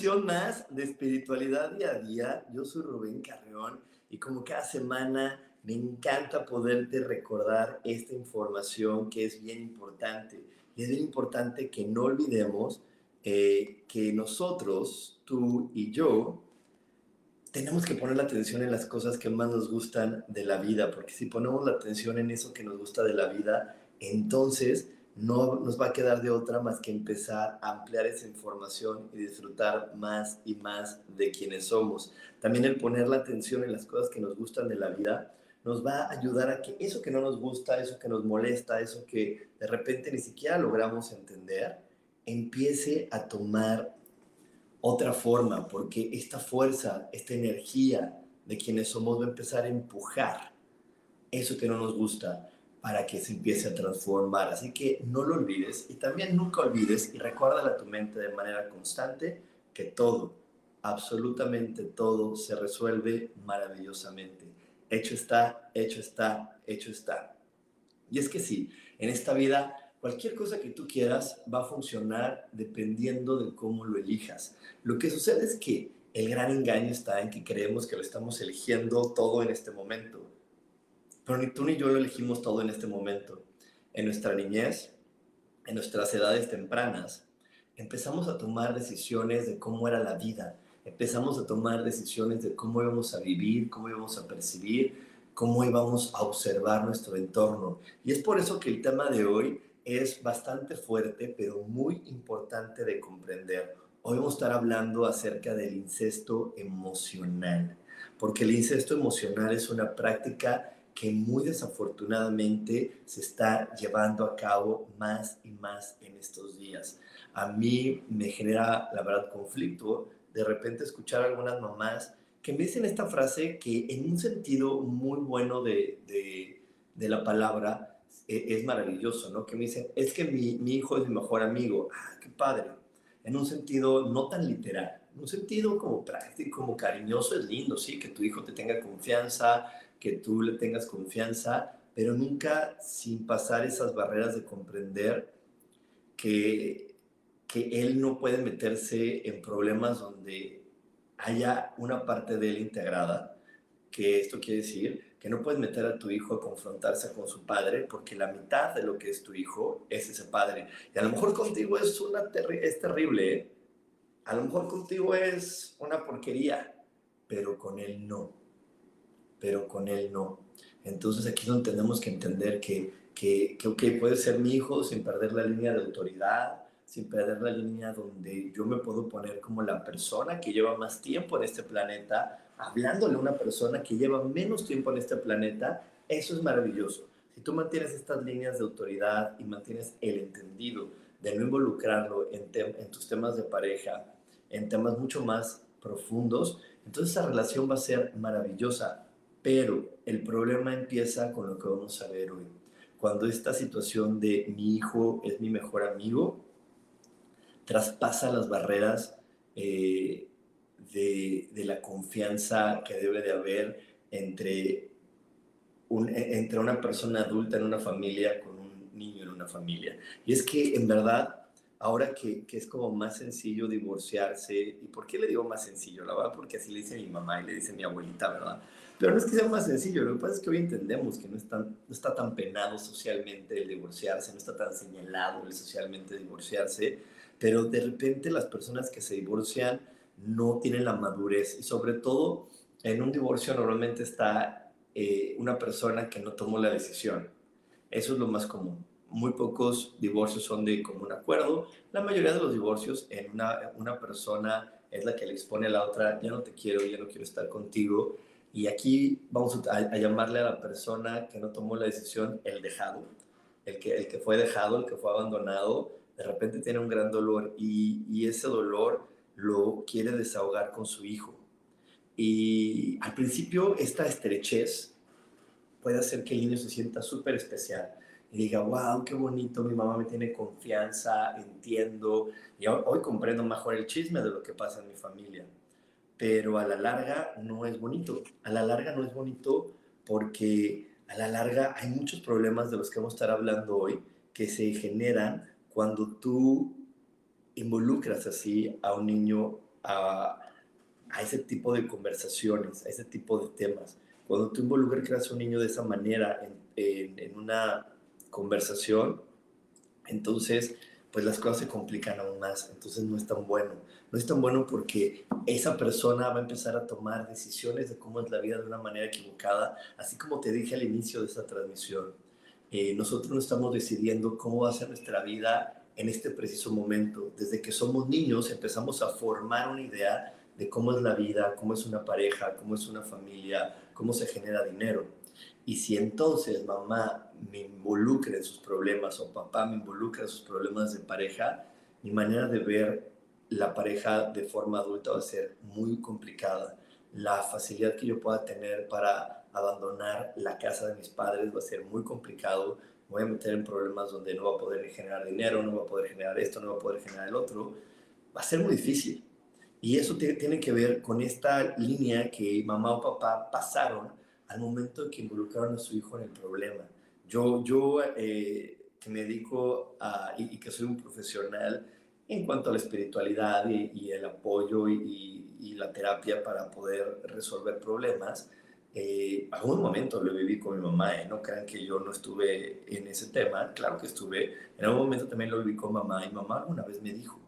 Bienvenidos a una misión más de espiritualidad día a día. Yo soy Rubén Carreón y como cada semana me encanta poderte recordar esta información que es bien importante. Y es bien importante que no olvidemos eh, que nosotros, tú y yo, tenemos que poner la atención en las cosas que más nos gustan de la vida, porque si ponemos la atención en eso que nos gusta de la vida, entonces no nos va a quedar de otra más que empezar a ampliar esa información y disfrutar más y más de quienes somos. También el poner la atención en las cosas que nos gustan de la vida nos va a ayudar a que eso que no nos gusta, eso que nos molesta, eso que de repente ni siquiera logramos entender, empiece a tomar otra forma, porque esta fuerza, esta energía de quienes somos va a empezar a empujar eso que no nos gusta para que se empiece a transformar. Así que no lo olvides y también nunca olvides y recuerda a tu mente de manera constante que todo, absolutamente todo se resuelve maravillosamente. Hecho está, hecho está, hecho está. Y es que sí, en esta vida cualquier cosa que tú quieras va a funcionar dependiendo de cómo lo elijas. Lo que sucede es que el gran engaño está en que creemos que lo estamos eligiendo todo en este momento pero ni tú yo lo elegimos todo en este momento. En nuestra niñez, en nuestras edades tempranas, empezamos a tomar decisiones de cómo era la vida. Empezamos a tomar decisiones de cómo íbamos a vivir, cómo íbamos a percibir, cómo íbamos a observar nuestro entorno. Y es por eso que el tema de hoy es bastante fuerte, pero muy importante de comprender. Hoy vamos a estar hablando acerca del incesto emocional, porque el incesto emocional es una práctica que muy desafortunadamente se está llevando a cabo más y más en estos días. A mí me genera, la verdad, conflicto de repente escuchar a algunas mamás que me dicen esta frase que en un sentido muy bueno de, de, la palabra e, es maravilloso, ¿no? Que me dicen, es que mi, mi hijo es mi mejor amigo. Ah, qué padre. En un sentido no tan literal, en un sentido como práctico, como cariñoso, es lindo, sí, que tu hijo te tenga confianza, que tú le tengas confianza, pero nunca sin pasar esas barreras de comprender que, que él no puede meterse en problemas donde haya una parte de él integrada, que esto quiere decir que no puedes meter a tu hijo a confrontarse con su padre porque la mitad de lo que es tu hijo es ese padre. Y a lo mejor contigo es, una es terrible, ¿eh? a lo mejor contigo es una porquería, pero con él no pero con él no. Entonces aquí es donde tenemos que entender que, que, que puede ser mi hijo sin perder la línea de autoridad, sin perder la línea donde yo me puedo poner como la persona que lleva más tiempo en este planeta, hablándole a una persona que lleva menos tiempo en este planeta, eso es maravilloso. Si tú mantienes estas líneas de autoridad y mantienes el entendido de no involucrarlo en, en tus temas de pareja, en temas mucho más profundos, entonces esa relación va a ser maravillosa. Pero el problema empieza con lo que vamos a ver hoy. Cuando esta situación de mi hijo es mi mejor amigo, traspasa las barreras eh, de, de, la confianza que debe de haber entre, un, entre una persona adulta en una familia con un niño en una familia. Y es que en verdad, ahora que, que, es como más sencillo divorciarse, ¿y por qué le digo más sencillo? La verdad, porque así le dice mi mamá y le dice mi abuelita, ¿verdad? Pero no es que sea más sencillo, lo que pasa es que hoy entendemos que no, no está tan penado socialmente el divorciarse, no está tan señalado el socialmente divorciarse, pero de repente las personas que se divorcian no tienen la madurez y sobre todo en un divorcio normalmente está eh, una persona que no tomó la decisión. Eso es lo más común. Muy pocos divorcios son de común acuerdo. La mayoría de los divorcios en una, una persona es la que le expone a la otra, ya no te quiero, ya no quiero estar contigo. Y aquí vamos a, llamarle a la persona que no tomó la decisión el dejado, el que, el que fue dejado, el que fue abandonado, de repente tiene un gran dolor y, y ese dolor lo quiere desahogar con su hijo. Y al principio esta estrechez puede hacer que el niño se sienta súper especial y diga, wow, qué bonito, mi mamá me tiene confianza, entiendo, y hoy, comprendo mejor el chisme de lo que pasa en mi familia. Pero a la larga no es bonito. A la larga no es bonito porque a la larga hay muchos problemas de los que vamos a estar hablando hoy que se generan cuando tú involucras así a un niño a, a ese tipo de conversaciones, a ese tipo de temas. Cuando tú involucras a un niño de esa manera en, en, en una conversación, entonces pues las cosas se complican aún más, entonces no es tan bueno. No es tan bueno porque esa persona va a empezar a tomar decisiones de cómo es la vida de una manera equivocada, así como te dije al inicio de esta transmisión. Eh, nosotros no estamos decidiendo cómo va a ser nuestra vida en este preciso momento. Desde que somos niños empezamos a formar una idea de cómo es la vida, cómo es una pareja, cómo es una familia, cómo se genera dinero. Y si entonces mamá me involucra en sus problemas o papá me involucra en sus problemas de pareja, mi manera de ver la pareja de forma adulta va a ser muy complicada. La facilidad que yo pueda tener para abandonar la casa de mis padres va a ser muy complicado. Me voy a meter en problemas donde no va a poder generar dinero, no va a poder generar esto, no va a poder generar el otro. Va a ser muy difícil. Y eso tiene que ver con esta línea que mamá o papá pasaron al momento de que involucraron a su hijo en el problema. Yo, yo eh, que me dedico a, y, que soy un profesional en cuanto a la espiritualidad y, el apoyo y, la terapia para poder resolver problemas, eh, algún momento lo viví con mi mamá, ¿eh? no crean que yo no estuve en ese tema, claro que estuve, en algún momento también lo viví con mamá y mamá alguna vez me dijo,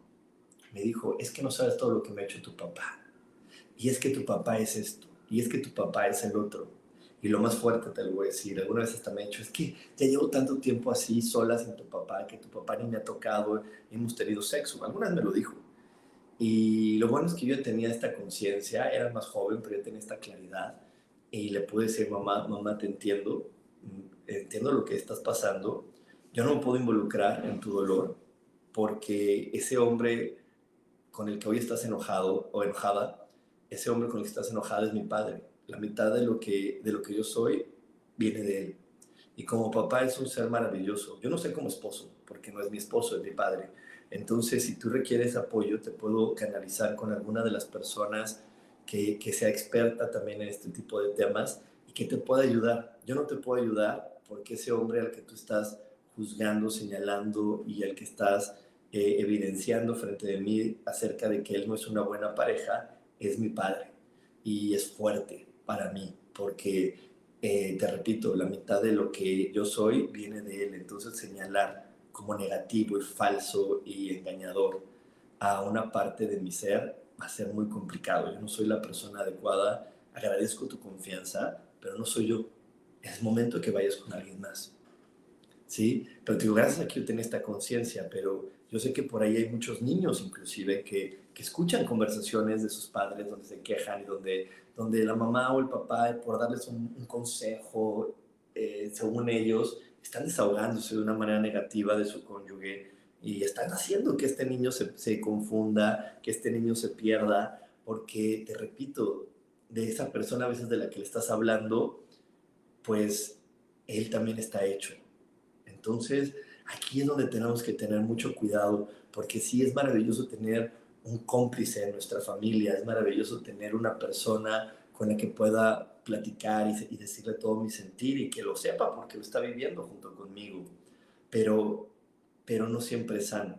me dijo, es que no sabes todo lo que me ha hecho tu papá, y es que tu papá es esto, y es que tu papá es el otro, y lo más fuerte te lo voy a decir, alguna vez hasta me he dicho, es que ya llevo tanto tiempo así, sola sin tu papá, que tu papá ni me ha tocado, hemos tenido sexo. Alguna vez me lo dijo. Y lo bueno es que yo tenía esta conciencia, era más joven, pero yo tenía esta claridad. Y le pude decir, mamá, mamá, te entiendo, entiendo lo que estás pasando. Yo no me puedo involucrar en tu dolor porque ese hombre con el que hoy estás enojado o enojada, ese hombre con el que estás enojada es mi padre la mitad de lo que, de lo que yo soy viene de él. Y como papá es un ser maravilloso. Yo no sé como esposo, porque no es mi esposo, es mi padre. Entonces, si tú requieres apoyo, te puedo canalizar con alguna de las personas que, que sea experta también en este tipo de temas y que te pueda ayudar. Yo no te puedo ayudar porque ese hombre al que tú estás juzgando, señalando y al que estás eh, evidenciando frente de mí acerca de que él no es una buena pareja, es mi padre y es fuerte para mí, porque, eh, te repito, la mitad de lo que yo soy viene de él. Entonces señalar como negativo y falso y engañador a una parte de mi ser va a ser muy complicado. Yo no soy la persona adecuada, agradezco tu confianza, pero no soy yo. Es momento que vayas con alguien más. ¿Sí? Pero te digo, gracias a que yo tengo esta conciencia, pero yo sé que por ahí hay muchos niños inclusive que, que escuchan conversaciones de sus padres donde se quejan y donde donde la mamá o el papá, por darles un, consejo, eh, según ellos, están desahogándose de una manera negativa de su cónyuge y están haciendo que este niño se, se confunda, que este niño se pierda, porque, te repito, de esa persona a veces de la que le estás hablando, pues él también está hecho. Entonces, aquí es donde tenemos que tener mucho cuidado, porque sí es maravilloso tener un cómplice en nuestra familia, es maravilloso tener una persona con la que pueda platicar y, decirle todo mi sentir y que lo sepa porque lo está viviendo junto conmigo, pero, pero no siempre es sano.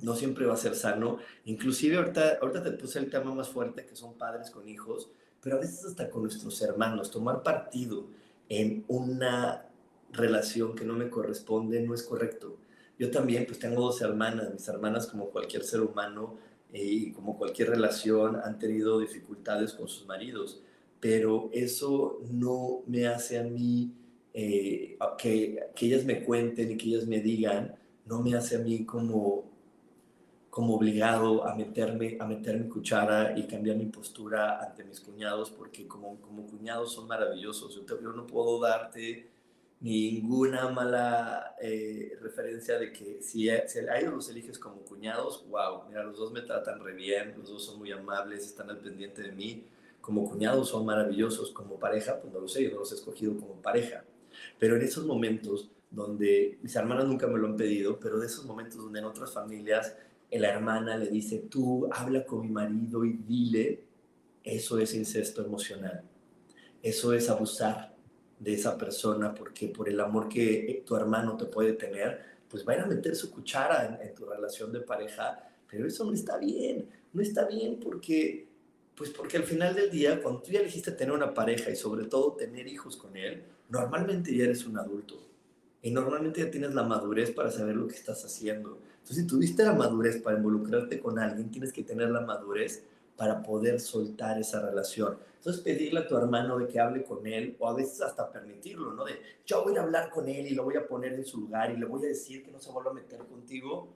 No siempre va a ser sano. Inclusive ahorita, ahorita te puse el tema más fuerte que son padres con hijos, pero a veces hasta con nuestros hermanos, tomar partido en una relación que no me corresponde no es correcto. Yo también, pues tengo dos hermanas, mis hermanas como cualquier ser humano eh, y como cualquier relación han tenido dificultades con sus maridos, pero eso no me hace a mí eh, que, que ellas me cuenten y que ellas me digan, no me hace a mí como como obligado a meterme, a meter mi cuchara y cambiar mi postura ante mis cuñados, porque como, como cuñados son maravillosos. Yo, no puedo darte ninguna mala eh, referencia de que si, si a los eliges como cuñados, wow, mira, los dos me tratan re bien, los dos son muy amables, están al pendiente de mí. Como cuñados son maravillosos, como pareja, pues no lo sé, yo no los he escogido como pareja. Pero en esos momentos donde mis hermanas nunca me lo han pedido, pero de esos momentos donde en otras familias la hermana le dice, tú habla con mi marido y dile, eso es incesto emocional. Eso es abusar de esa persona porque por el amor que tu hermano te puede tener, pues va a meter su cuchara en, tu relación de pareja, pero eso no está bien, no está bien porque, pues porque al final del día, cuando tú ya elegiste tener una pareja y sobre todo tener hijos con él, normalmente ya eres un adulto y normalmente ya tienes la madurez para saber lo que estás haciendo entonces, si tuviste la madurez para involucrarte con alguien, tienes que tener la madurez para poder soltar esa relación. Entonces, pedirle a tu hermano de que hable con él, o a veces hasta permitirlo, ¿no? De yo voy a hablar con él y lo voy a poner en su lugar y le voy a decir que no se vuelva a meter contigo.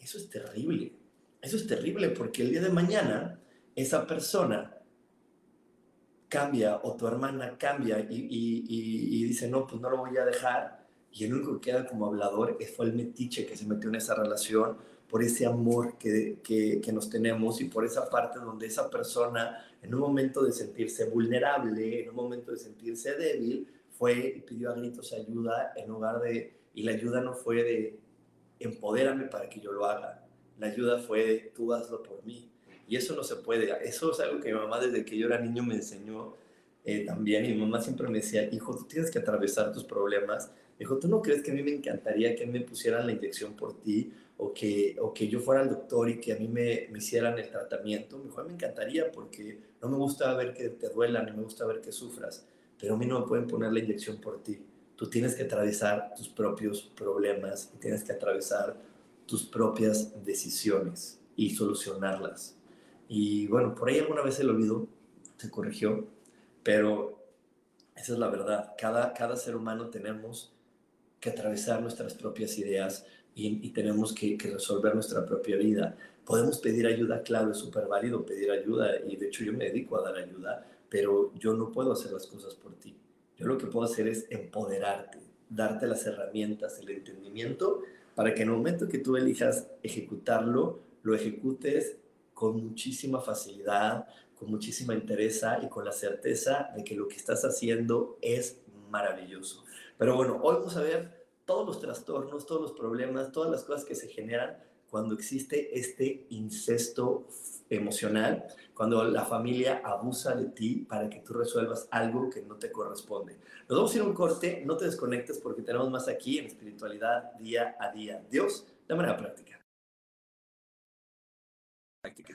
Eso es terrible. Eso es terrible porque el día de mañana esa persona cambia o tu hermana cambia y, y dice, no, pues no lo voy a dejar y el único que queda como hablador fue el metiche que se metió en esa relación por ese amor que, que, nos tenemos y por esa parte donde esa persona, en un momento de sentirse vulnerable, en un momento de sentirse débil, fue y pidió a gritos ayuda en lugar de, y la ayuda no fue de empodérame para que yo lo haga, la ayuda fue de tú hazlo por mí. Y eso no se puede, eso es algo que mi mamá desde que yo era niño me enseñó eh, también, y mi mamá siempre me decía, hijo, tú tienes que atravesar tus problemas dijo, ¿tú no crees que a mí me encantaría que me pusieran la inyección por ti o que, o que yo fuera el doctor y que a mí me, me hicieran el tratamiento? Me dijo, me encantaría porque no me gusta ver que te duela, ni me gusta ver que sufras, pero a mí no me pueden poner la inyección por ti. Tú tienes que atravesar tus propios problemas y tienes que atravesar tus propias decisiones y solucionarlas. Y bueno, por ahí alguna vez se lo olvidó, se corrigió, pero esa es la verdad. Cada, cada ser humano tenemos que atravesar nuestras propias ideas y, tenemos que, resolver nuestra propia vida. Podemos pedir ayuda, claro, es súper válido pedir ayuda y de hecho yo me dedico a dar ayuda, pero yo no puedo hacer las cosas por ti. Yo lo que puedo hacer es empoderarte, darte las herramientas, el entendimiento, para que en el momento que tú elijas ejecutarlo, lo ejecutes con muchísima facilidad, con muchísima interés y con la certeza de que lo que estás haciendo es maravilloso. Pero bueno, hoy vamos a ver todos los trastornos, todos los problemas, todas las cosas que se generan cuando existe este incesto emocional, cuando la familia abusa de ti para que tú resuelvas algo que no te corresponde. Nos vamos a ir a un corte, no te desconectes porque tenemos más aquí en espiritualidad día a día. Dios, de manera práctica. Práctica.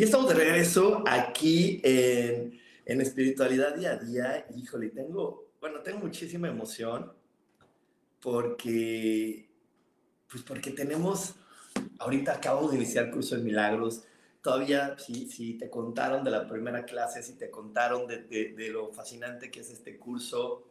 Y estamos de regreso aquí en, en Espiritualidad Día a Día. Híjole, tengo, bueno, tengo muchísima emoción porque, pues porque tenemos, ahorita acabo de iniciar curso de milagros. Todavía, si, si te contaron de la primera clase, si te contaron de, de, de lo fascinante que es este curso,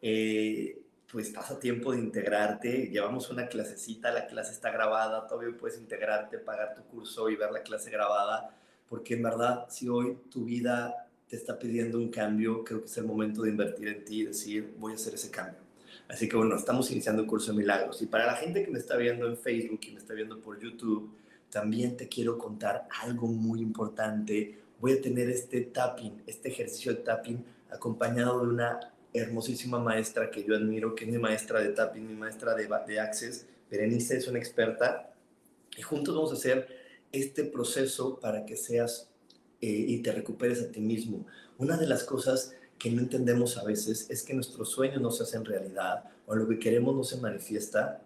eh, pues estás a tiempo de integrarte. Llevamos una clasecita, la clase está grabada, todavía puedes integrarte, pagar tu curso y ver la clase grabada, porque en verdad, si hoy tu vida te está pidiendo un cambio, creo que es el momento de invertir en ti y decir, voy a hacer ese cambio. Así que bueno, estamos iniciando el curso de milagros. Y para la gente que me está viendo en Facebook y me está viendo por YouTube, también te quiero contar algo muy importante. Voy a tener este tapping, este ejercicio de tapping acompañado de una hermosísima maestra que yo admiro, que es mi maestra de tapping, mi maestra de, de Access. Berenice es una experta y juntos vamos a hacer este proceso para que seas eh, y te recuperes a ti mismo. Una de las cosas que no entendemos a veces es que nuestros sueños no se hacen realidad o lo que queremos no se manifiesta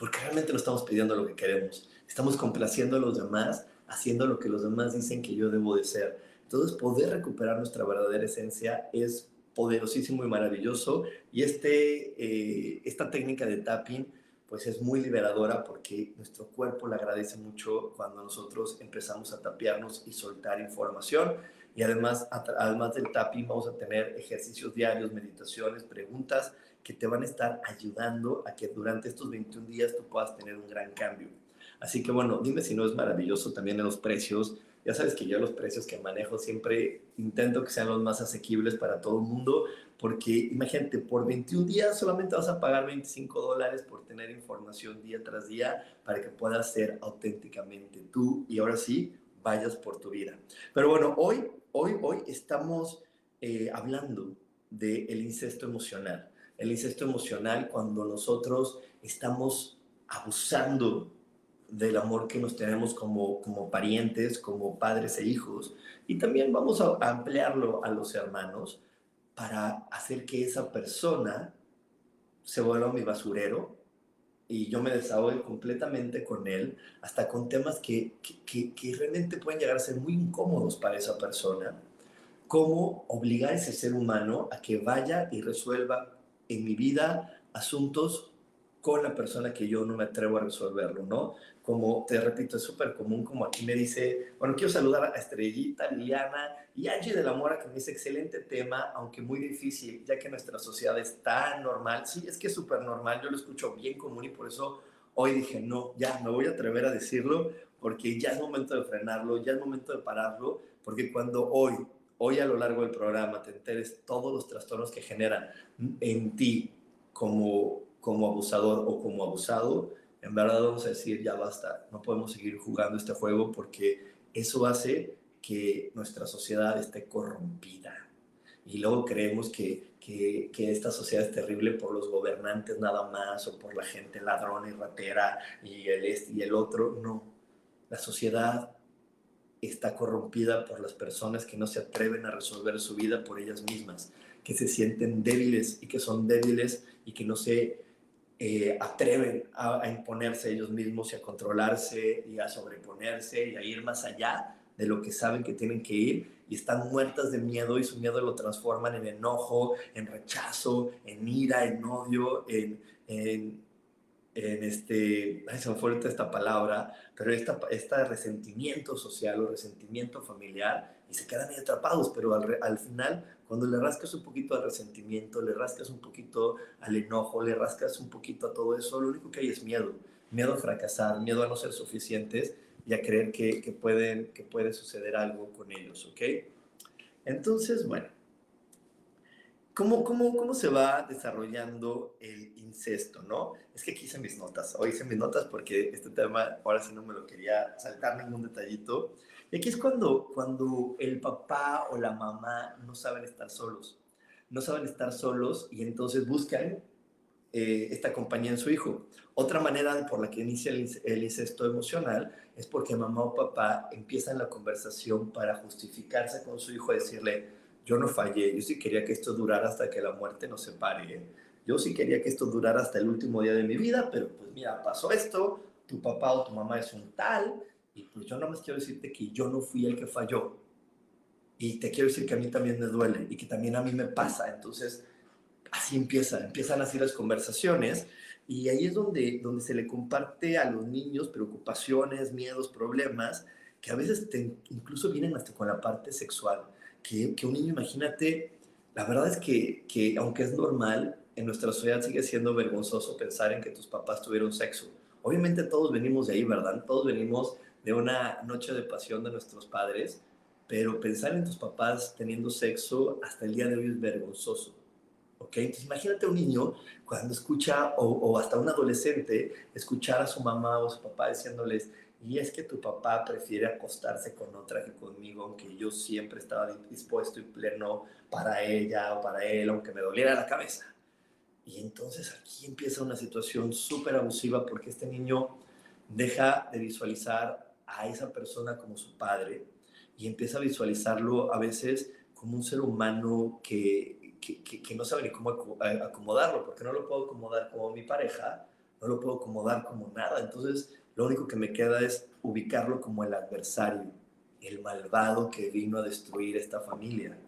porque realmente no estamos pidiendo lo que queremos. Estamos complaciendo a los demás, haciendo lo que los demás dicen que yo debo de ser. Entonces, poder recuperar nuestra verdadera esencia es poderosísimo y maravilloso. Y este, eh, esta técnica de tapping, pues es muy liberadora porque nuestro cuerpo le agradece mucho cuando nosotros empezamos a tapearnos y soltar información. Y además, además del tapping, vamos a tener ejercicios diarios, meditaciones, preguntas que te van a estar ayudando a que durante estos 21 días tú puedas tener un gran cambio. Así que bueno, dime si no es maravilloso también en los precios. Ya sabes que yo los precios que manejo siempre intento que sean los más asequibles para todo el mundo, porque imagínate, por 21 días solamente vas a pagar 25 dólares por tener información día tras día para que puedas ser auténticamente tú y ahora sí vayas por tu vida. Pero bueno, hoy, hoy, hoy estamos eh, hablando del el incesto emocional. El incesto emocional cuando nosotros estamos abusando del amor que nos tenemos como, como parientes, como padres e hijos. Y también vamos a ampliarlo a los hermanos para hacer que esa persona se vuelva mi basurero y yo me desahogue completamente con él, hasta con temas que, que, que, realmente pueden llegar a ser muy incómodos para esa persona. Cómo obligar a ese ser humano a que vaya y resuelva en mi vida asuntos con la persona que yo no me atrevo a resolverlo, ¿no? como te repito, es súper común, como aquí me dice, bueno, quiero saludar a Estrellita, Liliana y Angie de la Mora, que me dice, excelente tema, aunque muy difícil, ya que nuestra sociedad es tan normal. Sí, es que es súper normal, yo lo escucho bien común y por eso hoy dije, no, ya, me voy a atrever a decirlo, porque ya es momento de frenarlo, ya es momento de pararlo, porque cuando hoy, hoy a lo largo del programa te enteres todos los trastornos que generan en ti como, como abusador o como abusado, en verdad vamos a decir, ya basta, no podemos seguir jugando este juego porque eso hace que nuestra sociedad esté corrompida. Y luego creemos que, que, que, esta sociedad es terrible por los gobernantes nada más o por la gente ladrona y ratera y el este y el otro. No, la sociedad está corrompida por las personas que no se atreven a resolver su vida por ellas mismas, que se sienten débiles y que son débiles y que no se eh, atreven a, imponerse ellos mismos y a controlarse y a sobreponerse y a ir más allá de lo que saben que tienen que ir y están muertas de miedo y su miedo lo transforman en enojo, en rechazo, en ira, en odio, en, en, este, ay, se me fue esta palabra, pero esta, esta resentimiento social o resentimiento familiar y se quedan ahí atrapados, pero al, al final cuando le rascas un poquito al resentimiento, le rascas un poquito al enojo, le rascas un poquito a todo eso, lo único que hay es miedo. Miedo a fracasar, miedo a no ser suficientes y a creer que, que, pueden, que puede suceder algo con ellos, ¿ok? Entonces, bueno, ¿cómo, cómo, cómo se va desarrollando el incesto, no? Es que aquí hice mis notas, hoy hice mis notas porque este tema ahora sí no me lo quería saltar ningún detallito. Y aquí es cuando, cuando el papá o la mamá no saben estar solos. No saben estar solos y entonces buscan eh, esta compañía en su hijo. Otra manera por la que inicia el, incesto emocional es porque mamá o papá empiezan la conversación para justificarse con su hijo, decirle, yo no fallé, yo sí quería que esto durara hasta que la muerte nos separe. Yo sí quería que esto durara hasta el último día de mi vida, pero pues mira, pasó esto, tu papá o tu mamá es un tal, Y pues yo nada más quiero decirte que yo no fui el que falló. Y te quiero decir que a mí también me duele y que también a mí me pasa. Entonces, así empieza, empiezan así las conversaciones y ahí es donde, donde se le comparte a los niños preocupaciones, miedos, problemas, que a veces incluso vienen hasta con la parte sexual. Que, que un niño, imagínate, la verdad es que, que aunque es normal, en nuestra sociedad sigue siendo vergonzoso pensar en que tus papás tuvieron sexo. Obviamente todos venimos de ahí, ¿verdad? Todos venimos de una noche de pasión de nuestros padres, pero pensar en tus papás teniendo sexo hasta el día de hoy es vergonzoso. ¿Ok? Entonces imagínate un niño cuando escucha, o, o hasta un adolescente, escuchar a su mamá o su papá diciéndoles, y es que tu papá prefiere acostarse con otra que conmigo, aunque yo siempre estaba dispuesto y pleno para ella o para él, aunque me doliera la cabeza. Y entonces aquí empieza una situación súper abusiva porque este niño deja de visualizar a esa persona como su padre y empieza a visualizarlo a veces como un ser humano que, que, que, no sabe ni cómo acomodarlo, porque no lo puedo acomodar como mi pareja, no lo puedo acomodar como nada. Entonces, lo único que me queda es ubicarlo como el adversario, el malvado que vino a destruir esta familia.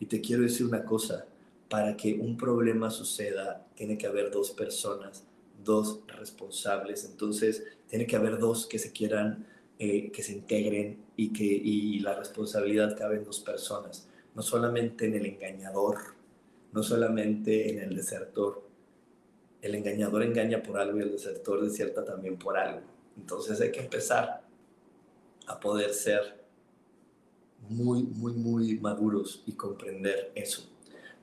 Y te quiero decir una cosa, para que un problema suceda, tiene que haber dos personas, dos responsables. Entonces, tiene que haber dos que se quieran, eh, que se integren y que y la responsabilidad cabe en dos personas. No solamente en el engañador, no solamente en el desertor. El engañador engaña por algo y el desertor desierta también por algo. Entonces hay que empezar a poder ser muy, muy, muy maduros y comprender eso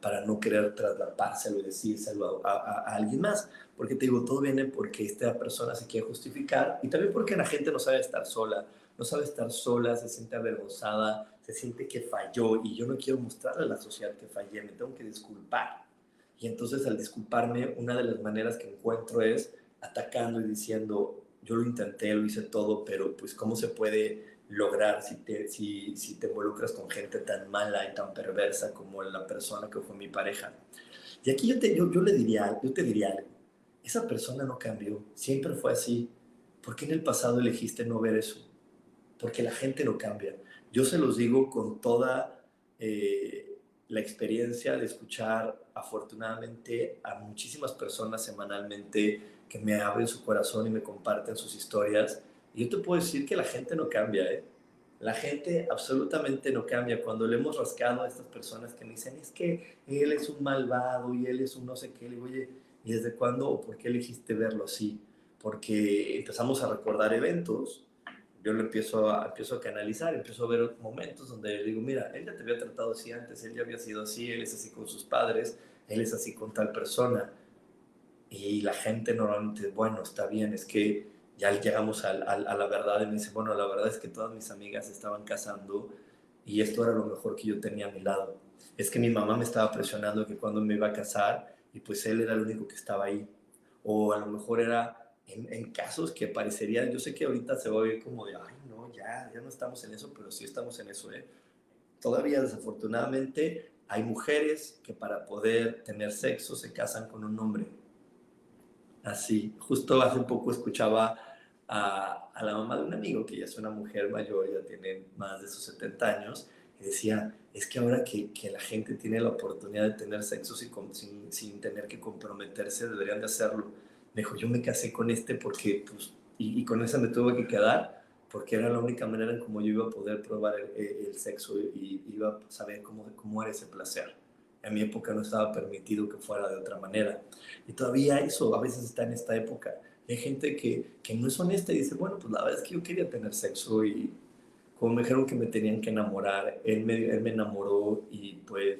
para no querer traslapárselo y decírselo a, a, alguien más. Porque te digo, todo viene porque esta persona se quiere justificar y también porque la gente no sabe estar sola, no sabe estar sola, se siente avergonzada, se siente que falló y yo no quiero mostrarle a la sociedad que fallé, me tengo que disculpar. Y entonces al disculparme, una de las maneras que encuentro es atacando y diciendo, yo lo intenté, lo hice todo, pero pues cómo se puede lograr si te, si, si te involucras con gente tan mala y tan perversa como la persona que fue mi pareja. Y aquí yo te, yo, yo le diría, yo te diría algo. Esa persona no cambió, siempre fue así. ¿Por qué en el pasado elegiste no ver eso? Porque la gente no cambia. Yo se los digo con toda eh, la experiencia de escuchar afortunadamente a muchísimas personas semanalmente que me abren su corazón y me comparten sus historias yo te puedo decir que la gente no cambia, ¿eh? La gente absolutamente no cambia. Cuando le hemos rascado a estas personas que me dicen, es que él es un malvado y él es un no sé qué, le digo, oye, ¿y desde cuándo o por qué elegiste verlo así? Porque empezamos a recordar eventos, yo lo empiezo a, empiezo a canalizar, empiezo a ver momentos donde le digo, mira, él ya te había tratado así antes, él ya había sido así, él es así con sus padres, él es así con tal persona. Y la gente normalmente, bueno, está bien, es que ya llegamos a, la verdad y me dice, bueno, la verdad es que todas mis amigas estaban casando y esto era lo mejor que yo tenía a mi lado. Es que mi mamá me estaba presionando que cuando me iba a casar y pues él era el único que estaba ahí. O a lo mejor era en, en casos que parecerían, yo sé que ahorita se va a ver como de, ay, no, ya, ya no estamos en eso, pero sí estamos en eso, ¿eh? Todavía desafortunadamente hay mujeres que para poder tener sexo se casan con un hombre así. Justo hace poco escuchaba a, a, la mamá de un amigo, que ya es una mujer mayor, ya tiene más de sus 70 años, y decía, es que ahora que, que la gente tiene la oportunidad de tener sexo sin, sin, sin, tener que comprometerse, deberían de hacerlo. Me dijo, yo me casé con este porque, pues, y, y con esa me tuve que quedar, porque era la única manera en cómo yo iba a poder probar el, el sexo y iba a saber cómo, cómo era ese placer en mi época no estaba permitido que fuera de otra manera. Y todavía eso a veces está en esta época. Hay gente que, que no es honesta y dice, bueno, pues la verdad es que yo quería tener sexo y como me dijeron que me tenían que enamorar, él me, él me enamoró y pues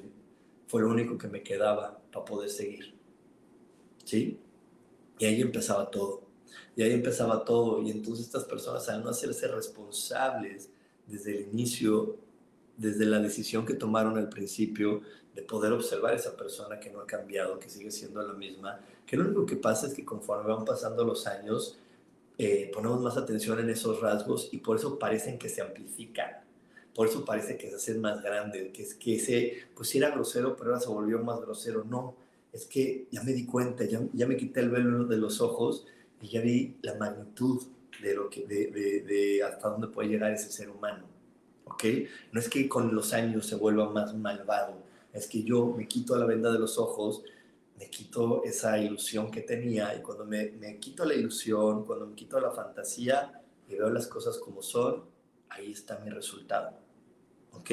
fue lo único que me quedaba para poder seguir. ¿Sí? Y ahí empezaba todo. Y ahí empezaba todo. Y entonces estas personas, al no hacerse responsables desde el inicio, desde la decisión que tomaron al principio, de poder observar a esa persona que no ha cambiado, que sigue siendo la misma, que lo único que pasa es que conforme van pasando los años, eh, ponemos más atención en esos rasgos y por eso parecen que se amplifican, por eso parece que se hacen más grandes, que es que ese, pues era grosero, pero ahora se volvió más grosero. No, es que ya me di cuenta, ya, ya me quité el velo de los ojos y ya vi la magnitud de, lo que, de, de, hasta dónde puede llegar ese ser humano. ¿Ok? No es que con los años se vuelva más malvado, es que yo me quito la venda de los ojos, me quito esa ilusión que tenía y cuando me, me quito la ilusión, cuando me quito la fantasía y veo las cosas como son, ahí está mi resultado. ¿Ok?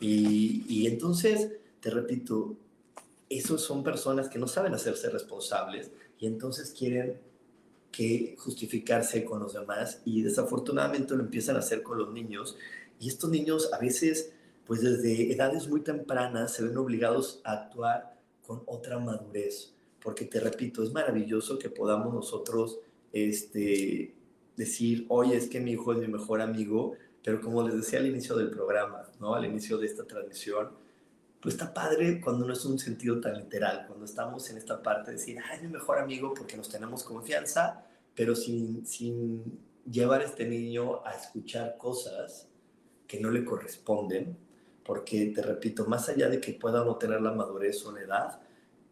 Y, y entonces, te repito, esos son personas que no saben hacerse responsables y entonces quieren que justificarse con los demás y desafortunadamente lo empiezan a hacer con los niños y estos niños a veces pues desde edades muy tempranas se ven obligados a actuar con otra madurez porque te repito es maravilloso que podamos nosotros este decir oye es que mi hijo es mi mejor amigo pero como les decía al inicio del programa no al inicio de esta transmisión pues está padre cuando no es un sentido tan literal, cuando estamos en esta parte de decir, ay, mi mejor amigo porque nos tenemos confianza, pero sin, sin llevar a este niño a escuchar cosas que no le corresponden, porque te repito, más allá de que pueda no tener la madurez o la edad,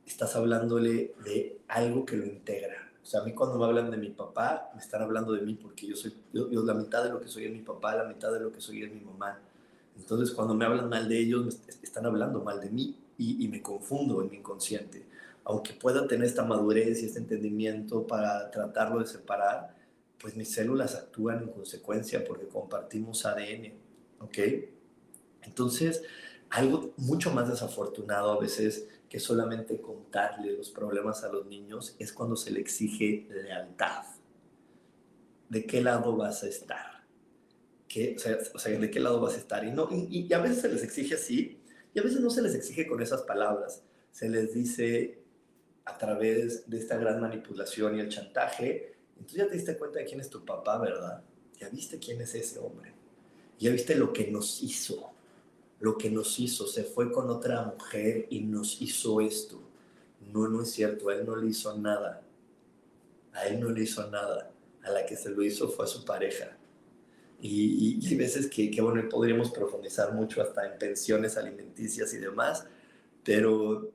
estás hablándole de algo que lo integra. O sea, a mí cuando me hablan de mi papá, me están hablando de mí porque yo soy yo, la mitad de lo que soy es mi papá, la mitad de lo que soy es mi mamá. Entonces, cuando me hablan mal de ellos, me están hablando mal de mí y, me confundo en mi inconsciente. Aunque pueda tener esta madurez y este entendimiento para tratarlo de separar, pues mis células actúan en consecuencia porque compartimos ADN, ¿ok? Entonces, algo mucho más desafortunado a veces que solamente contarle los problemas a los niños es cuando se le exige lealtad. ¿De qué lado vas a estar? o, sea, de qué lado vas a estar. Y, no, y, a veces se les exige así, y a veces no se les exige con esas palabras. Se les dice a través de esta gran manipulación y el chantaje. Entonces ya te diste cuenta de quién es tu papá, ¿verdad? Ya viste quién es ese hombre. Ya viste lo que nos hizo. Lo que nos hizo. Se fue con otra mujer y nos hizo esto. No, no es cierto. A él no le hizo nada. A él no le hizo nada. A la que se lo hizo fue a su pareja. Y, hay veces que, que, bueno, podríamos profundizar mucho hasta en pensiones alimenticias y demás, pero,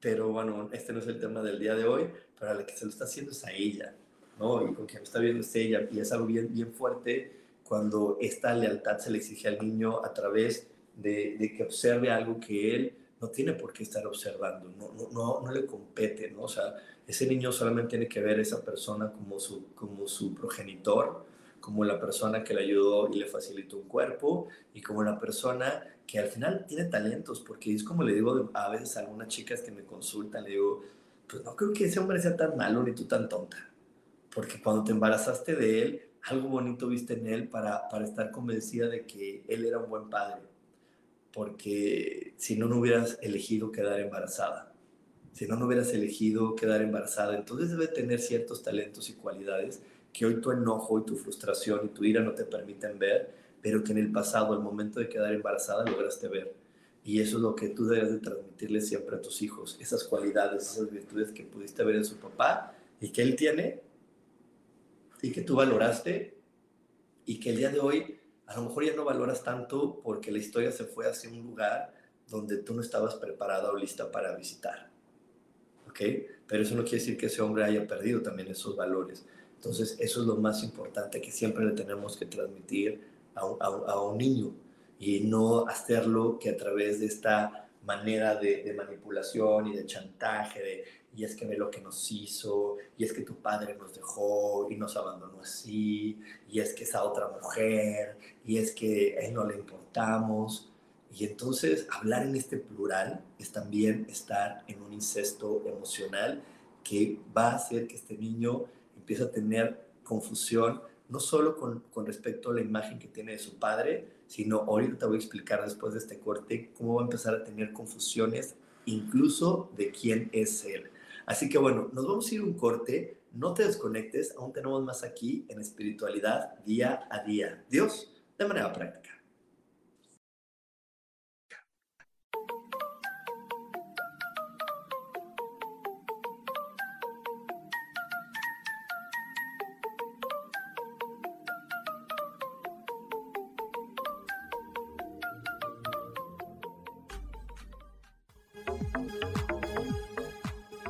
pero bueno, este no es el tema del día de hoy, pero a la que se lo está haciendo es a ella, ¿no? Y con quien está viendo es ella, y es algo bien, bien fuerte cuando esta lealtad se le exige al niño a través de, que observe algo que él no tiene por qué estar observando, no, no, no, no le compete, ¿no? O sea, ese niño solamente tiene que ver a esa persona como su, como su progenitor, como la persona que le ayudó y le facilitó un cuerpo y como la persona que al final tiene talentos, porque es como le digo a veces a algunas chicas que me consultan, le digo, pues no creo que ese hombre sea tan malo ni tú tan tonta, porque cuando te embarazaste de él, algo bonito viste en él para, para estar convencida de que él era un buen padre, porque si no, no hubieras elegido quedar embarazada. Si no, no hubieras elegido quedar embarazada. Entonces debe tener ciertos talentos y cualidades que hoy tu enojo y tu frustración y tu ira no te permiten ver, pero que en el pasado, al momento de quedar embarazada, lograste ver. Y eso es lo que tú debes de transmitirle siempre a tus hijos, esas cualidades, esas virtudes que pudiste ver en su papá y que él tiene y que tú valoraste y que el día de hoy a lo mejor ya no valoras tanto porque la historia se fue hacia un lugar donde tú no estabas preparada o lista para visitar. ¿Ok? Pero eso no quiere decir que ese hombre haya perdido también esos valores. Entonces, eso es lo más importante que siempre le tenemos que transmitir a un, a, un niño y no hacerlo que a través de esta manera de, manipulación y de chantaje, de, y es que ve lo que nos hizo, y es que tu padre nos dejó y nos abandonó así, y es que esa otra mujer, y es que a él no le importamos. Y entonces hablar en este plural es también estar en un incesto emocional que va a hacer que este niño empieza a tener confusión, no solo con, respecto a la imagen que tiene de su padre, sino ahorita te voy a explicar después de este corte cómo va a empezar a tener confusiones incluso de quién es él. Así que bueno, nos vamos a ir un corte, no te desconectes, aún tenemos más aquí en espiritualidad día a día. Dios, de manera práctica.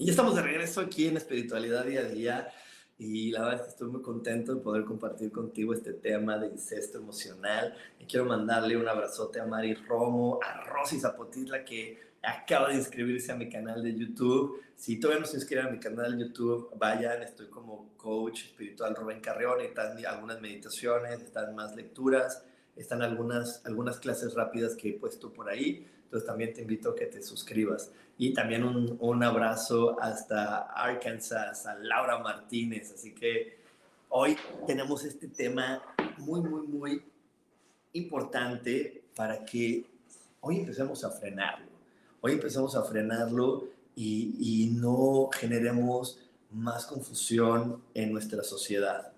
Y ya estamos de regreso aquí en Espiritualidad Día a Día y la verdad es que estoy muy contento de poder compartir contigo este tema de incesto emocional. Y quiero mandarle un abrazote a Mari Romo, a Rosy Zapotitla que acaba de inscribirse a mi canal de YouTube. Si todavía no se inscriben a mi canal de YouTube, vayan, estoy como coach espiritual Rubén Carreón, están algunas meditaciones, están más lecturas, están algunas, algunas clases rápidas que he puesto por ahí. Entonces también te invito a que te suscribas. Y también un, un abrazo hasta Arkansas, a Laura Martínez. Así que hoy tenemos este tema muy, muy, muy importante para que hoy empecemos a frenarlo. Hoy empecemos a frenarlo y, y no generemos más confusión en nuestra sociedad.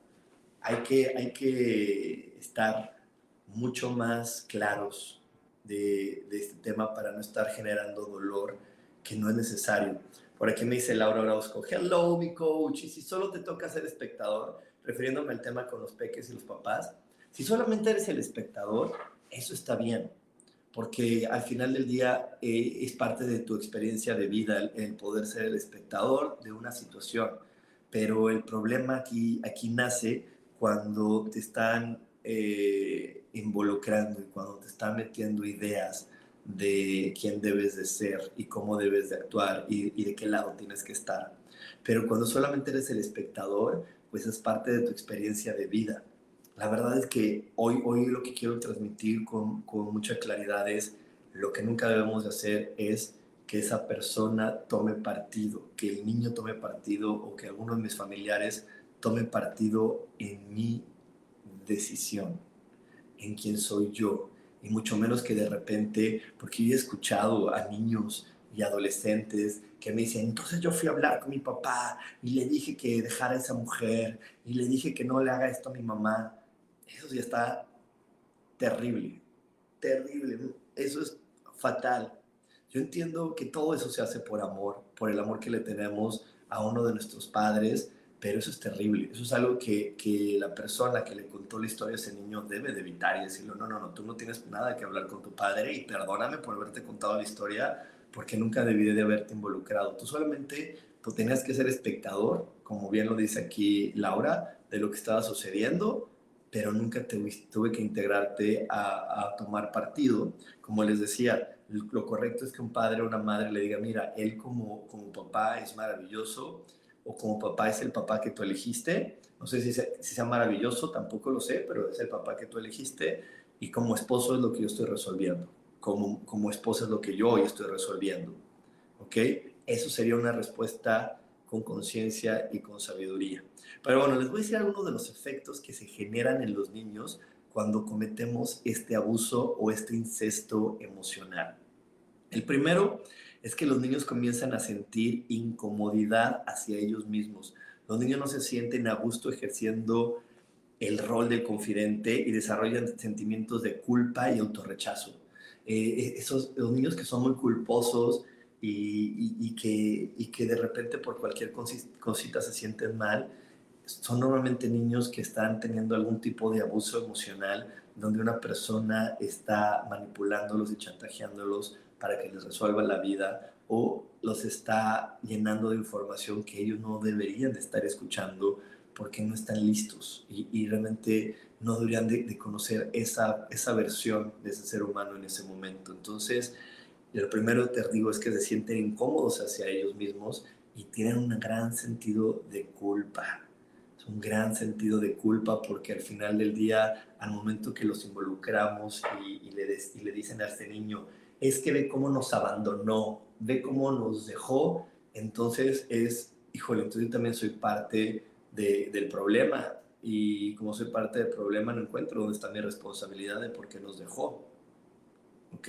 Hay que, hay que estar mucho más claros de, este tema para no estar generando dolor que no es necesario. Por aquí me dice Laura Orozco, hello mi coach, y si solo te toca ser espectador, refiriéndome al tema con los peques y los papás, si solamente eres el espectador, eso está bien, porque al final del día eh, es parte de tu experiencia de vida el, el, poder ser el espectador de una situación, pero el problema aquí, aquí nace cuando te están eh, involucrando y cuando te están metiendo ideas de quién debes de ser y cómo debes de actuar y, de qué lado tienes que estar. Pero cuando solamente eres el espectador, pues es parte de tu experiencia de vida. La verdad es que hoy, hoy lo que quiero transmitir con, con mucha claridad es lo que nunca debemos de hacer es que esa persona tome partido, que el niño tome partido o que alguno de mis familiares tome partido en mi decisión, en quién soy yo, y mucho menos que de repente, porque he escuchado a niños y adolescentes que me dicen, entonces yo fui a hablar con mi papá y le dije que dejara a esa mujer y le dije que no le haga esto a mi mamá. Eso ya está terrible, terrible, eso es fatal. Yo entiendo que todo eso se hace por amor, por el amor que le tenemos a uno de nuestros padres, pero eso es terrible. Eso es algo que, que, la persona que le contó la historia a ese niño debe de evitar y decirle, no, no, no, tú no tienes nada que hablar con tu padre y perdóname por haberte contado la historia porque nunca debí de haberte involucrado. Tú solamente tú tenías que ser espectador, como bien lo dice aquí Laura, de lo que estaba sucediendo, pero nunca te, tuve que integrarte a, a tomar partido. Como les decía, lo correcto es que un padre o una madre le diga, mira, él como, como papá es maravilloso, o como papá es el papá que tú elegiste. No sé si sea, maravilloso, tampoco lo sé, pero es el papá que tú elegiste. Y como esposo es lo que yo estoy resolviendo. Como, como esposa es lo que yo hoy estoy resolviendo. ¿Ok? Eso sería una respuesta con conciencia y con sabiduría. Pero bueno, les voy a decir algunos de los efectos que se generan en los niños cuando cometemos este abuso o este incesto emocional. El primero es que los niños comienzan a sentir incomodidad hacia ellos mismos. Los niños no se sienten a gusto ejerciendo el rol del confidente y desarrollan sentimientos de culpa y autorrechazo. Eh, esos, los niños que son muy culposos y, que, y que de repente por cualquier cosita se sienten mal, son normalmente niños que están teniendo algún tipo de abuso emocional donde una persona está manipulándolos y chantajeándolos para que les resuelva la vida o los está llenando de información que ellos no deberían de estar escuchando porque no están listos y, realmente no deberían de, conocer esa, esa versión de ese ser humano en ese momento. Entonces, lo primero que te digo es que se sienten incómodos hacia ellos mismos y tienen un gran sentido de culpa. Un gran sentido de culpa porque al final del día, al momento que los involucramos y, le, y le dicen a este niño, es que ve cómo nos abandonó, ve cómo nos dejó, entonces es, híjole, entonces yo también soy parte del problema y como soy parte del problema no encuentro dónde está mi responsabilidad de por qué nos dejó. ¿Ok?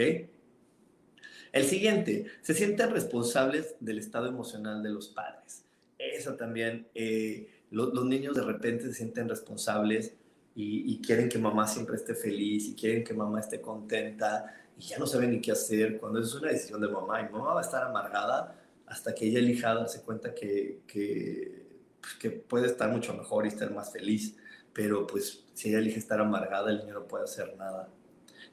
El siguiente, se sienten responsables del estado emocional de los padres. Eso también, eh, los niños de repente se sienten responsables y, y, quieren que mamá siempre esté feliz y quieren que mamá esté contenta ya no saben ni qué hacer cuando es una decisión de mamá y mamá va a estar amargada hasta que ella elija darse cuenta que, que pues, que puede estar mucho mejor y estar más feliz, pero pues si ella elige estar amargada, el niño no puede hacer nada.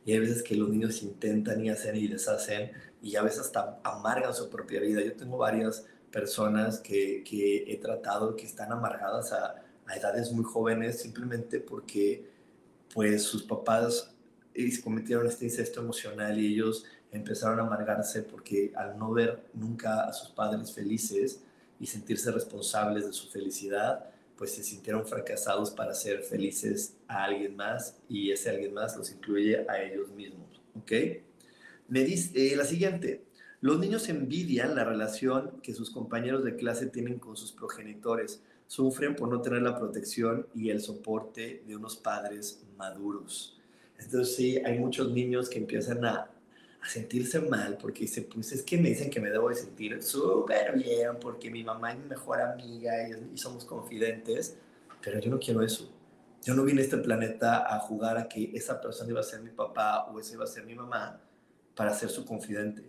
Y hay veces que los niños intentan y hacen y deshacen y a veces hasta amargan su propia vida. Yo tengo varias personas que, que he tratado que están amargadas a, a, edades muy jóvenes simplemente porque pues sus papás eh, cometieron este incesto emocional y ellos empezaron a amargarse porque al no ver nunca a sus padres felices, y sentirse responsables de su felicidad, pues se sintieron fracasados para ser felices a alguien más y ese alguien más los incluye a ellos mismos. ¿Ok? Me dice eh, la siguiente. Los niños envidian la relación que sus compañeros de clase tienen con sus progenitores. Sufren por no tener la protección y el soporte de unos padres maduros. Entonces sí, hay muchos niños que empiezan a a sentirse mal porque dice, pues es que me dicen que me debo de sentir súper bien porque mi mamá es mi mejor amiga y, somos confidentes, pero yo no quiero eso. Yo no vine a este planeta a jugar a que esa persona iba a ser mi papá o esa iba a ser mi mamá para ser su confidente.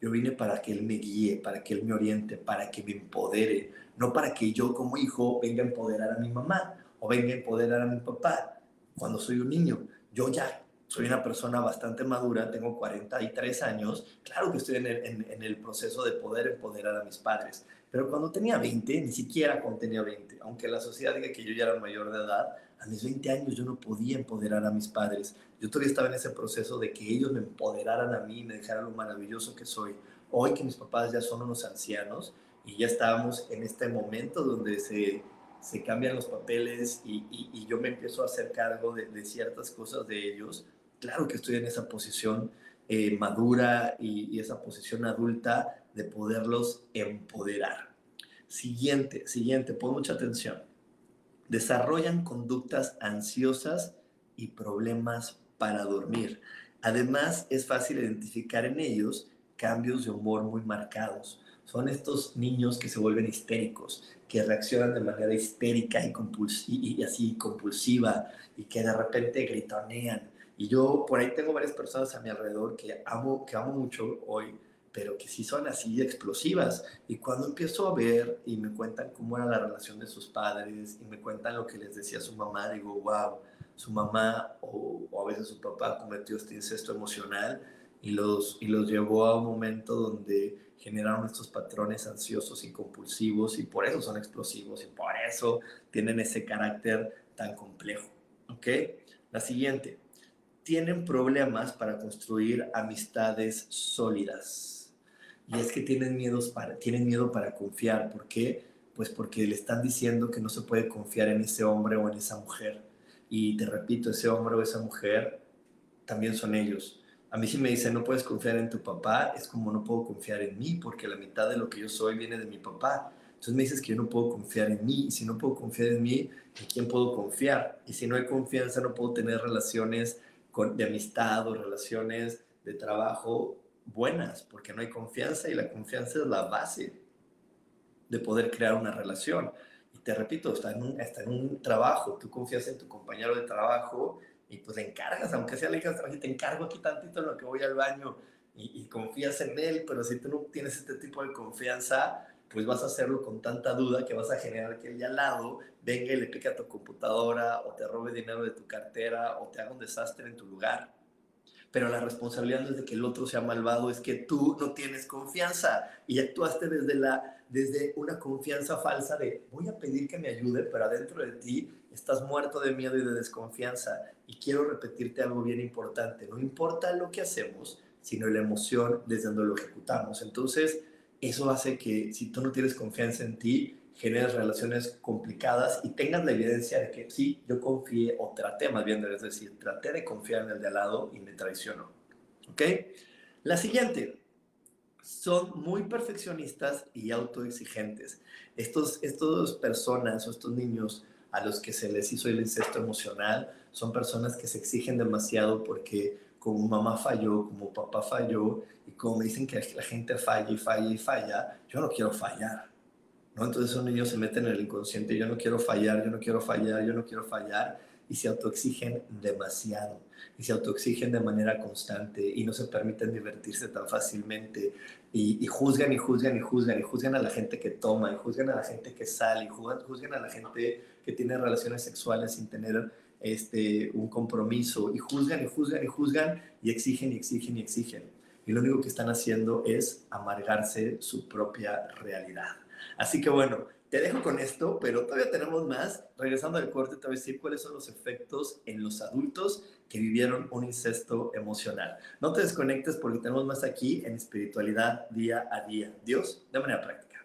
Yo vine para que él me guíe, para que él me oriente, para que me empodere, no para que yo como hijo venga a empoderar a mi mamá o venga a empoderar a mi papá cuando soy un niño. Yo ya soy una persona bastante madura, tengo 43 años, claro que estoy en el, proceso de poder empoderar a mis padres, pero cuando tenía 20, ni siquiera cuando tenía 20, aunque la sociedad diga que yo ya era mayor de edad, a mis 20 años yo no podía empoderar a mis padres. Yo todavía estaba en ese proceso de que ellos me empoderaran a mí y me dejaran lo maravilloso que soy. Hoy que mis papás ya son unos ancianos y ya estábamos en este momento donde se, se cambian los papeles y, y, yo me empiezo a hacer cargo de, ciertas cosas de ellos, claro que estoy en esa posición eh, madura y, esa posición adulta de poderlos empoderar. Siguiente, siguiente, pon mucha atención. Desarrollan conductas ansiosas y problemas para dormir. Además, es fácil identificar en ellos cambios de humor muy marcados. Son estos niños que se vuelven histéricos, que reaccionan de manera histérica y, y así compulsiva y que de repente gritonean y yo por ahí tengo varias personas a mi alrededor que amo, que amo mucho hoy, pero que sí son así explosivas. Y cuando empiezo a ver y me cuentan cómo era la relación de sus padres y me cuentan lo que les decía su mamá, digo, wow, su mamá o, a veces su papá cometió este incesto emocional y los, y los llevó a un momento donde generaron estos patrones ansiosos y compulsivos y por eso son explosivos y por eso tienen ese carácter tan complejo. ¿Ok? La siguiente tienen problemas para construir amistades sólidas. Y es que tienen, miedos para, tienen miedo para confiar. ¿Por qué? Pues porque le están diciendo que no se puede confiar en ese hombre o en esa mujer. Y te repito, ese hombre o esa mujer también son ellos. A mí si me dicen no puedes confiar en tu papá, es como no puedo confiar en mí, porque la mitad de lo que yo soy viene de mi papá. Entonces me dices que yo no puedo confiar en mí, y si no puedo confiar en mí, ¿en quién puedo confiar? Y si no hay confianza, no puedo tener relaciones de amistad o relaciones de trabajo buenas, porque no hay confianza y la confianza es la base de poder crear una relación. Y te repito, está en un, está en un trabajo, tú confías en tu compañero de trabajo y pues encargas, aunque sea le te encargo aquí tantito en lo que voy al baño y, y confías en él, pero si tú no tienes este tipo de confianza, pues vas a hacerlo con tanta duda que vas a generar que el de al lado venga y le pique a tu computadora o te robe dinero de tu cartera o te haga un desastre en tu lugar. Pero la responsabilidad no es de que el otro sea malvado, es que tú no tienes confianza y actuaste desde, la, desde una confianza falsa de voy a pedir que me ayude, pero adentro de ti estás muerto de miedo y de desconfianza. Y quiero repetirte algo bien importante, no importa lo que hacemos, sino la emoción desde donde lo ejecutamos. Entonces, eso hace que si tú no tienes confianza en ti, generes relaciones complicadas y tengas la evidencia de que sí, yo confié o traté más bien, es decir, traté de confiar en el de al lado y me traicionó. ¿Ok? La siguiente, son muy perfeccionistas y autoexigentes. Estos, estos personas o estos niños a los que se les hizo el incesto emocional son personas que se exigen demasiado porque como mamá falló, como papá falló, y como me dicen que la gente falla y falla y falla, yo no quiero fallar. ¿No? Entonces esos niños se meten en el inconsciente, yo no quiero fallar, yo no quiero fallar, yo no quiero fallar, y se autoexigen demasiado, y se autoexigen de manera constante, y no se permiten divertirse tan fácilmente, y, y, juzgan y juzgan y juzgan, y juzgan a la gente que toma, y juzgan a la gente que sale, y juzgan, juzgan a la gente que tiene relaciones sexuales sin tener este, un compromiso y juzgan y juzgan y juzgan y exigen y exigen y exigen. Y lo único que están haciendo es amargarse su propia realidad. Así que bueno, te dejo con esto, pero todavía tenemos más. Regresando al corte, te voy a decir cuáles son los efectos en los adultos que vivieron un incesto emocional. No te desconectes porque tenemos más aquí en espiritualidad día a día. Dios, de manera práctica.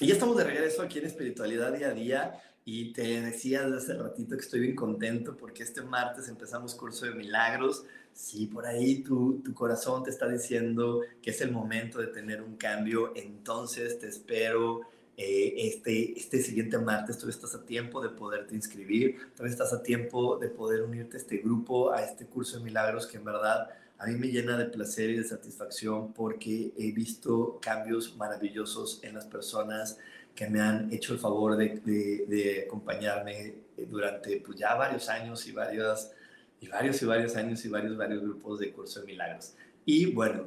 Y ya estamos de regreso aquí en Espiritualidad Día a Día y te decía hace ratito que estoy bien contento porque este martes empezamos curso de milagros. Si por ahí tu, tu corazón te está diciendo que es el momento de tener un cambio, entonces te espero eh, este, este siguiente martes. Tú estás a tiempo de poderte inscribir, tú estás a tiempo de poder unirte a este grupo, a este curso de milagros que en verdad a mí me llena de placer y de satisfacción porque he visto cambios maravillosos en las personas que me han hecho el favor de, de, acompañarme durante pues, ya varios años y varios, y varios y varios años y varios, varios grupos de curso de milagros. Y bueno,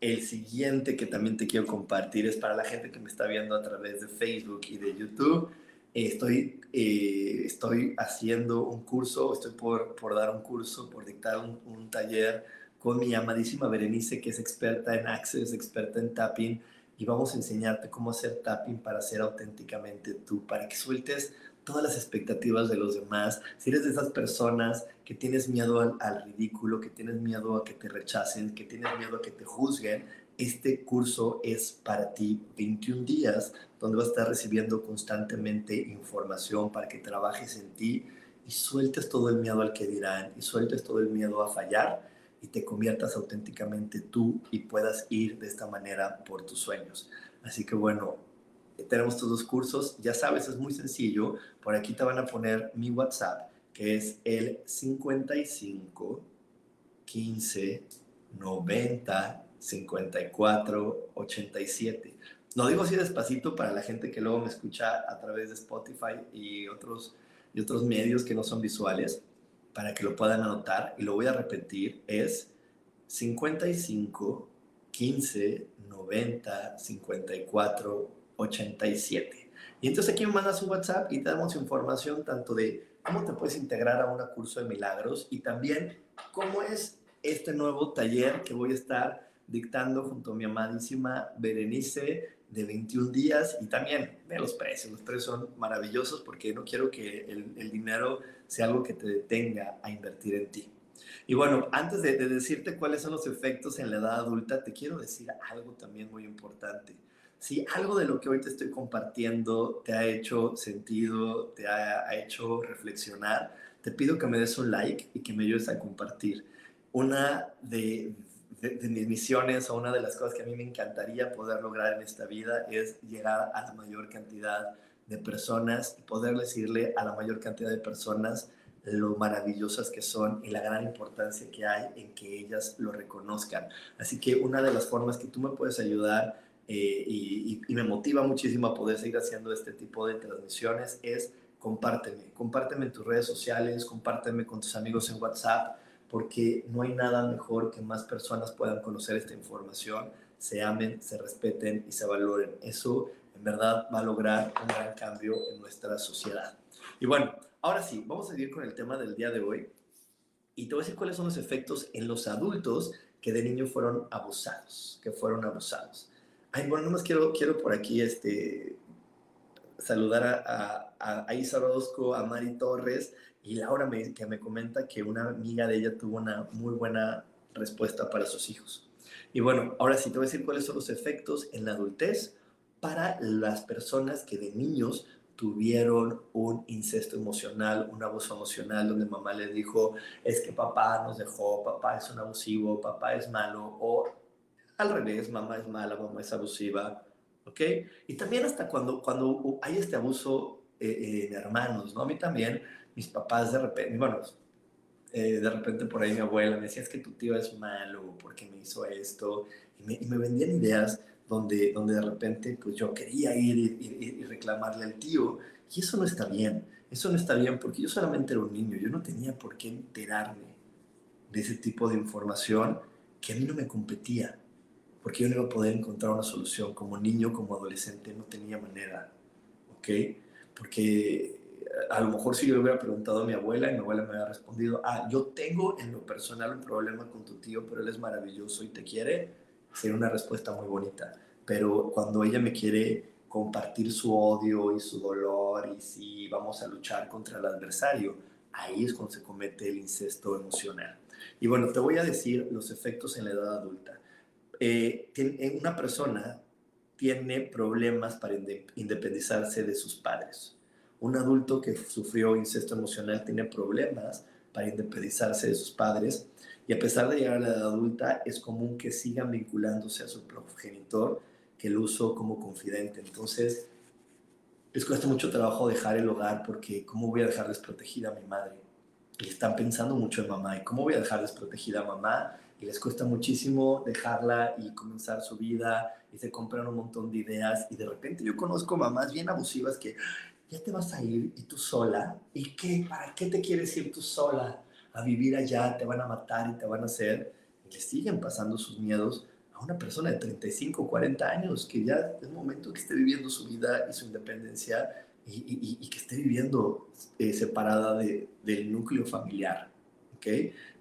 el siguiente que también te quiero compartir es para la gente que me está viendo a través de Facebook y de YouTube. Estoy, eh, estoy haciendo un curso, estoy por, por dar un curso, por dictar un, un taller con mi amadísima Berenice, que es experta en Access, experta en tapping, y vamos a enseñarte cómo hacer tapping para ser auténticamente tú, para que sueltes todas las expectativas de los demás. Si eres de esas personas que tienes miedo al, al, ridículo, que tienes miedo a que te rechacen, que tienes miedo a que te juzguen, este curso es para ti 21 días donde vas a estar recibiendo constantemente información para que trabajes en ti y sueltes todo el miedo al que dirán y sueltes todo el miedo a fallar y te conviertas auténticamente tú y puedas ir de esta manera por tus sueños. Así que bueno, tenemos todos los cursos, ya sabes, es muy sencillo. Por aquí te van a poner mi WhatsApp, que es el 55 15 90 54 87. Lo digo así despacito para la gente que luego me escucha a través de Spotify y otros, y otros medios que no son visuales, para que lo puedan anotar. Y lo voy a repetir, es 55 15 90 54 87. Y entonces aquí me mandas un WhatsApp y te damos información tanto de cómo te puedes integrar a un curso de milagros y también cómo es este nuevo taller que voy a estar dictando junto a mi amadísima Berenice de 21 días y también ve los precios. Los precios son maravillosos porque no quiero que el, dinero sea algo que te detenga a invertir en ti. Y bueno, antes de, de, decirte cuáles son los efectos en la edad adulta, te quiero decir algo también muy importante. Si algo de lo que hoy te estoy compartiendo te ha hecho sentido, te ha hecho reflexionar, te pido que me des un like y que me ayudes a compartir. Una de, de, de, mis misiones o una de las cosas que a mí me encantaría poder lograr en esta vida es llegar a la mayor cantidad de personas y poder decirle a la mayor cantidad de personas lo maravillosas que son y la gran importancia que hay en que ellas lo reconozcan. Así que una de las formas que tú me puedes ayudar eh, y, y, me motiva muchísimo a poder seguir haciendo este tipo de transmisiones es compárteme, compárteme en tus redes sociales, compárteme con tus amigos en WhatsApp, porque no hay nada mejor que más personas puedan conocer esta información, se amen, se respeten y se valoren. Eso en verdad va a lograr un gran cambio en nuestra sociedad. Y bueno, ahora sí, vamos a seguir con el tema del día de hoy y te voy a decir cuáles son los efectos en los adultos que de niño fueron abusados, que fueron abusados. Ay, bueno, nomás quiero, quiero por aquí este, saludar a, a, a Isa Orozco, a Mari Torres y Laura me, que me comenta que una amiga de ella tuvo una muy buena respuesta para sus hijos. Y bueno, ahora sí te voy a decir cuáles son los efectos en la adultez para las personas que de niños tuvieron un incesto emocional, un abuso emocional, donde mamá les dijo, es que papá nos dejó, papá es un abusivo, papá es malo, o al revés, mamá es mala, mamá es abusiva, ¿ok? Y también hasta cuando, cuando hay este abuso eh, en hermanos, ¿no? A mí también, mis papás de repente, bueno, eh, de repente por ahí mi abuela me decía, es que tu tío es malo, porque me hizo esto, y me, vendían ideas donde, donde de repente pues yo quería ir y, reclamarle al tío, y eso no está bien, eso no está bien porque yo solamente era un niño, yo no tenía por qué enterarme de ese tipo de información que a mí no me competía, porque yo no iba a poder encontrar una solución. Como niño, como adolescente, no tenía manera, ¿ok? Porque a lo mejor si yo le hubiera preguntado a mi abuela y mi abuela me hubiera respondido, ah, yo tengo en lo personal un problema con tu tío, pero él es maravilloso y te quiere, sería una respuesta muy bonita. Pero cuando ella me quiere compartir su odio y su dolor y si vamos a luchar contra el adversario, ahí es cuando se comete el incesto emocional. Y bueno, te voy a decir los efectos en la edad adulta. Eh, tiene, una persona tiene problemas para independizarse de sus padres. Un adulto que sufrió incesto emocional tiene problemas para independizarse de sus padres y a pesar de llegar a la edad adulta, es común que sigan vinculándose a su progenitor que lo usó como confidente. Entonces, les cuesta mucho trabajo dejar el hogar porque ¿cómo voy a dejar desprotegida a mi madre? Y están pensando mucho en mamá. ¿Y cómo voy a dejar desprotegida a mamá? Y les cuesta muchísimo dejarla y comenzar su vida y se compran un montón de ideas. Y de repente yo conozco mamás bien abusivas que ya te vas a ir y tú sola. ¿Y qué? ¿Para qué te quieres ir tú sola? a vivir allá, te van a matar y te van a hacer, y le siguen pasando sus miedos a una persona de 35, 40 años, que ya es momento que esté viviendo su vida y su independencia y, y, que esté viviendo eh, separada de, del núcleo familiar. ¿ok?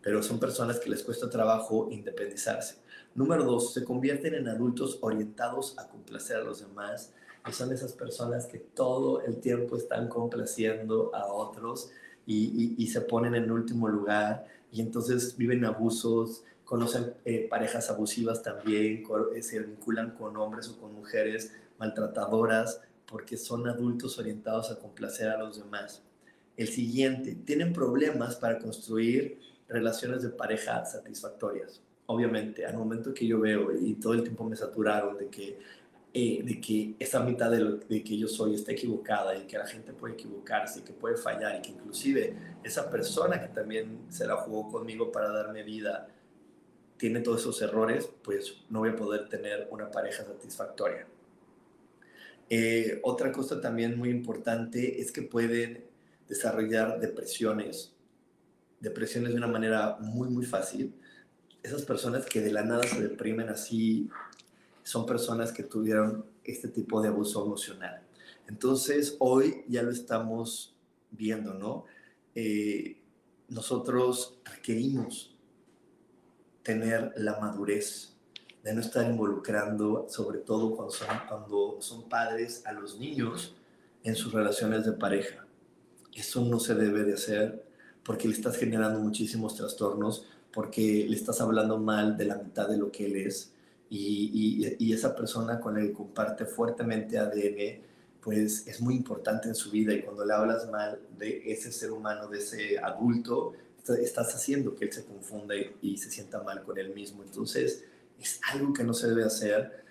Pero son personas que les cuesta trabajo independizarse. Número dos, se convierten en adultos orientados a complacer a los demás. Y son esas personas que todo el tiempo están complaciendo a otros y, y, se ponen en último lugar y entonces viven abusos, conocen eh, parejas abusivas también, eh, se vinculan con hombres o con mujeres maltratadoras porque son adultos orientados a complacer a los demás. El siguiente, tienen problemas para construir relaciones de pareja satisfactorias. Obviamente, al momento que yo veo y todo el tiempo me saturaron de que eh, de que esa mitad de, lo, de que yo soy está equivocada y que la gente puede equivocarse y que puede fallar y que inclusive esa persona que también se la jugó conmigo para darme vida tiene todos esos errores, pues no voy a poder tener una pareja satisfactoria. Eh, otra cosa también muy importante es que pueden desarrollar depresiones, depresiones de una manera muy, muy fácil. Esas personas que de la nada se deprimen así son personas que tuvieron este tipo de abuso emocional. Entonces, hoy ya lo estamos viendo, ¿no? Eh, nosotros requerimos tener la madurez de no estar involucrando, sobre todo cuando son, cuando son padres, a los niños en sus relaciones de pareja. Eso no se debe de hacer porque le estás generando muchísimos trastornos, porque le estás hablando mal de la mitad de lo que él es, y, esa persona con la que comparte fuertemente ADN, pues es muy importante en su vida y cuando le hablas mal de ese ser humano, de ese adulto, estás haciendo que él se confunda y, se sienta mal con él mismo. Entonces, es algo que no se debe hacer.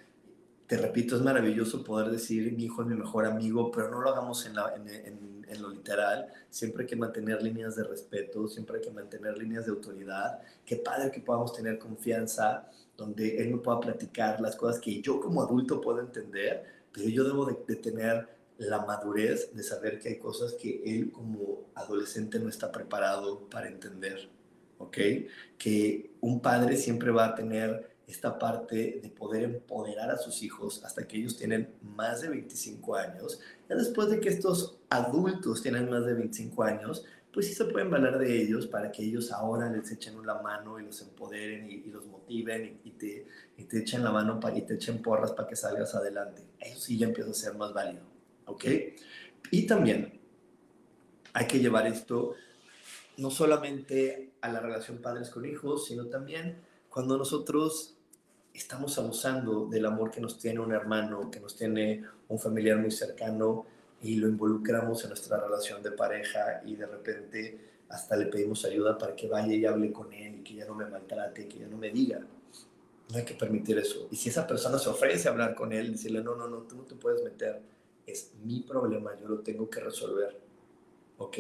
Te repito, es maravilloso poder decir, mi hijo es mi mejor amigo, pero no lo hagamos en, en, lo literal. Siempre hay que mantener líneas de respeto, siempre hay que mantener líneas de autoridad. Qué padre que podamos tener confianza donde él me pueda platicar las cosas que yo como adulto puedo entender, pero yo debo de, tener la madurez de saber que hay cosas que él como adolescente no está preparado para entender, ¿ok? Que un padre siempre va a tener esta parte de poder empoderar a sus hijos hasta que ellos tienen más de 25 años. Ya después de que estos adultos tienen más de 25 años, pues sí se pueden valer de ellos para que ellos ahora les echen la mano y los empoderen y, los motiven y, te, y, te, echen la mano para, y te echen porras para que salgas adelante. Eso sí ya empieza a ser más válido, ¿ok? Y también hay que llevar esto no solamente a la relación padres con hijos, sino también cuando nosotros estamos abusando del amor que nos tiene un hermano, que nos tiene un familiar muy cercano, y lo involucramos en nuestra relación de pareja y de repente hasta le pedimos ayuda para que vaya y hable con él y que ya no me maltrate, que ya no me diga. No hay que permitir eso. Y si esa persona se ofrece a hablar con él, decirle, no, no, no, tú no te puedes meter, es mi problema, yo lo tengo que resolver. ¿Ok?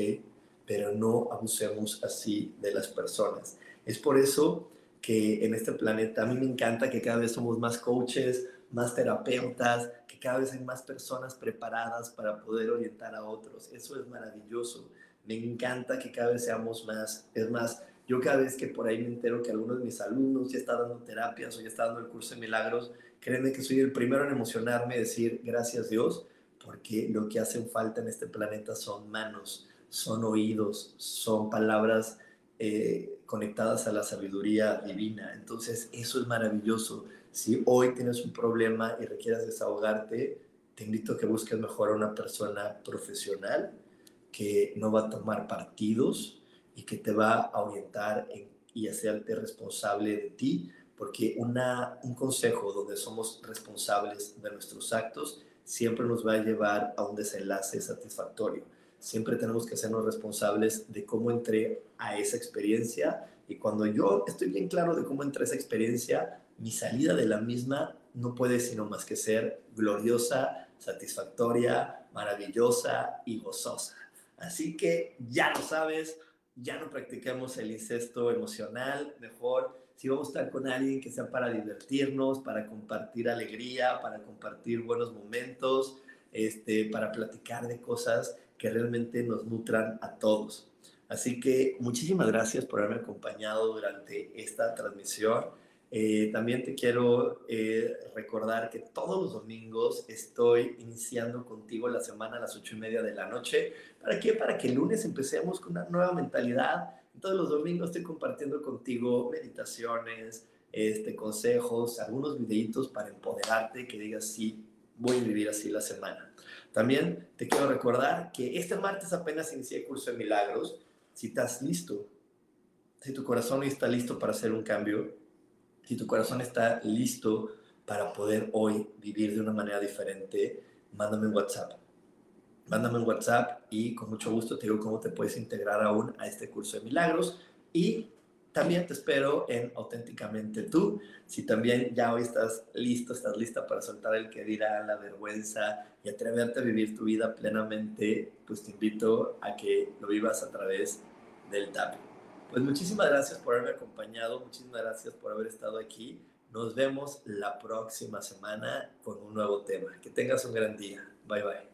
Pero no abusemos así de las personas. Es por eso que en este planeta a mí me encanta que cada vez somos más coaches, más terapeutas, que cada vez hay más personas preparadas para poder orientar a otros. Eso es maravilloso. Me encanta que cada vez seamos más. Es más, yo cada vez que por ahí me entero que algunos de mis alumnos ya están dando terapias o ya están dando el curso de milagros, créeme que soy el primero en emocionarme y decir gracias Dios, porque lo que hacen falta en este planeta son manos, son oídos, son palabras eh, conectadas a la sabiduría divina. Entonces, eso es maravilloso. Si hoy tienes un problema y requieres desahogarte, te invito a que busques mejor a una persona profesional que no va a tomar partidos y que te va a orientar y hacerte responsable de ti, porque una, un consejo donde somos responsables de nuestros actos siempre nos va a llevar a un desenlace satisfactorio. Siempre tenemos que hacernos responsables de cómo entré a esa experiencia y cuando yo estoy bien claro de cómo entré a esa experiencia, mi salida de la misma no puede sino más que ser gloriosa, satisfactoria, maravillosa y gozosa. Así que ya lo sabes, ya no practiquemos el incesto emocional, mejor si vamos a estar con alguien que sea para divertirnos, para compartir alegría, para compartir buenos momentos, este, para platicar de cosas que realmente nos nutran a todos. Así que muchísimas gracias por haberme acompañado durante esta transmisión. Eh, también te quiero eh, recordar que todos los domingos estoy iniciando contigo la semana a las ocho y media de la noche. ¿Para qué? Para que el lunes empecemos con una nueva mentalidad, Entonces los domingos estoy compartiendo contigo meditaciones, este, consejos, algunos videitos para empoderarte, que digas, sí, voy a vivir así la semana. También te quiero recordar que este martes apenas inicié el curso de milagros. Si estás listo, si tu corazón está listo para hacer un cambio, si tu corazón está listo para poder hoy vivir de una manera diferente, mándame un WhatsApp. Mándame un WhatsApp y con mucho gusto te digo cómo te puedes integrar aún a este curso de milagros. Y también te espero en Auténticamente tú. Si también ya hoy estás listo, estás lista para soltar el que dirá, la vergüenza y atreverte a vivir tu vida plenamente, pues te invito a que lo vivas a través del tapping. Pues muchísimas gracias por haberme acompañado, muchísimas gracias por haber estado aquí. Nos vemos la próxima semana con un nuevo tema. Que tengas un gran día. Bye bye.